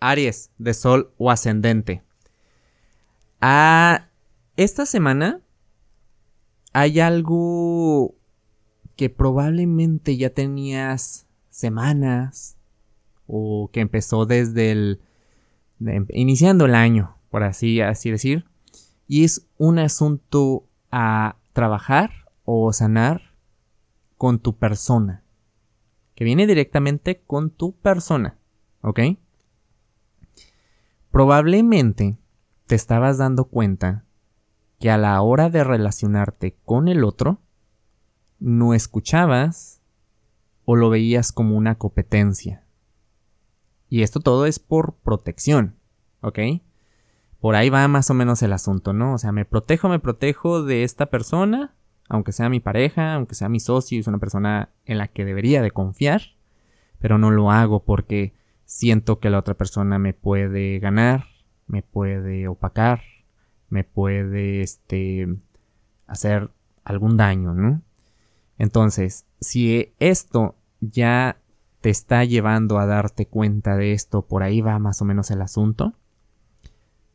Aries, de Sol o Ascendente. Ah, esta semana hay algo que probablemente ya tenías semanas o que empezó desde el iniciando el año, por así así decir, y es un asunto a trabajar o sanar con tu persona, que viene directamente con tu persona, ¿ok? Probablemente te estabas dando cuenta que a la hora de relacionarte con el otro, no escuchabas o lo veías como una competencia. Y esto todo es por protección, ¿ok? Por ahí va más o menos el asunto, ¿no? O sea, me protejo, me protejo de esta persona, aunque sea mi pareja, aunque sea mi socio, es una persona en la que debería de confiar, pero no lo hago porque siento que la otra persona me puede ganar, me puede opacar, me puede este hacer algún daño, ¿no? Entonces, si esto ya te está llevando a darte cuenta de esto, por ahí va más o menos el asunto,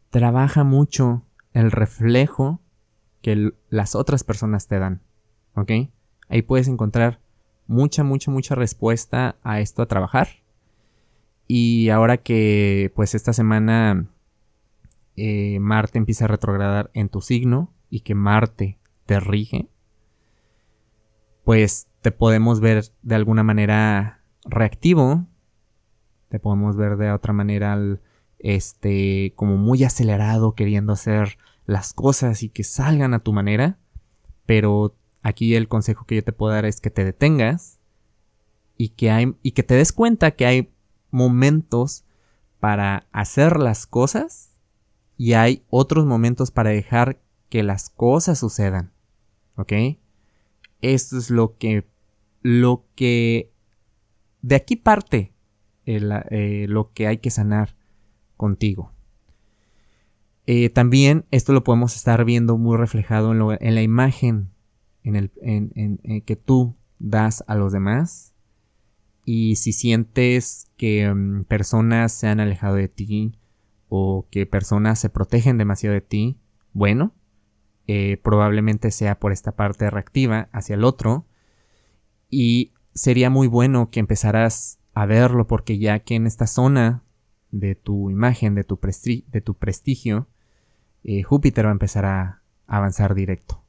trabaja mucho el reflejo que las otras personas te dan, ¿ok? Ahí puedes encontrar mucha, mucha, mucha respuesta a esto a trabajar. Y ahora que pues esta semana eh, Marte empieza a retrogradar en tu signo y que Marte te rige, pues te podemos ver de alguna manera reactivo, te podemos ver de otra manera este como muy acelerado queriendo hacer las cosas y que salgan a tu manera, pero aquí el consejo que yo te puedo dar es que te detengas y que hay y que te des cuenta que hay momentos para hacer las cosas y hay otros momentos para dejar que las cosas sucedan. ¿Ok? Esto es lo que, lo que, de aquí parte eh, lo que hay que sanar contigo. Eh, también esto lo podemos estar viendo muy reflejado en, la imagen en el, en, que tú das a los demás. Y si sientes que mm, personas se han alejado de ti, o que personas se protegen demasiado de ti, bueno, eh, probablemente sea por esta parte reactiva hacia el otro y sería muy bueno que empezaras a verlo porque ya que en esta zona de tu imagen, de tu, prestigio, eh, Júpiter va a empezar a avanzar directo.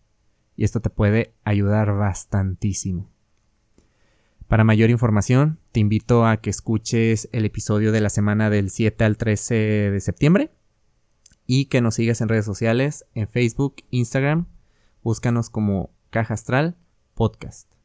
Y esto te puede ayudar bastantísimo. Para mayor información, te invito a que escuches el episodio de la semana del 7 al 13 de septiembre y que nos sigas en redes sociales, en Facebook, Instagram. Búscanos como Caja Astral Podcast.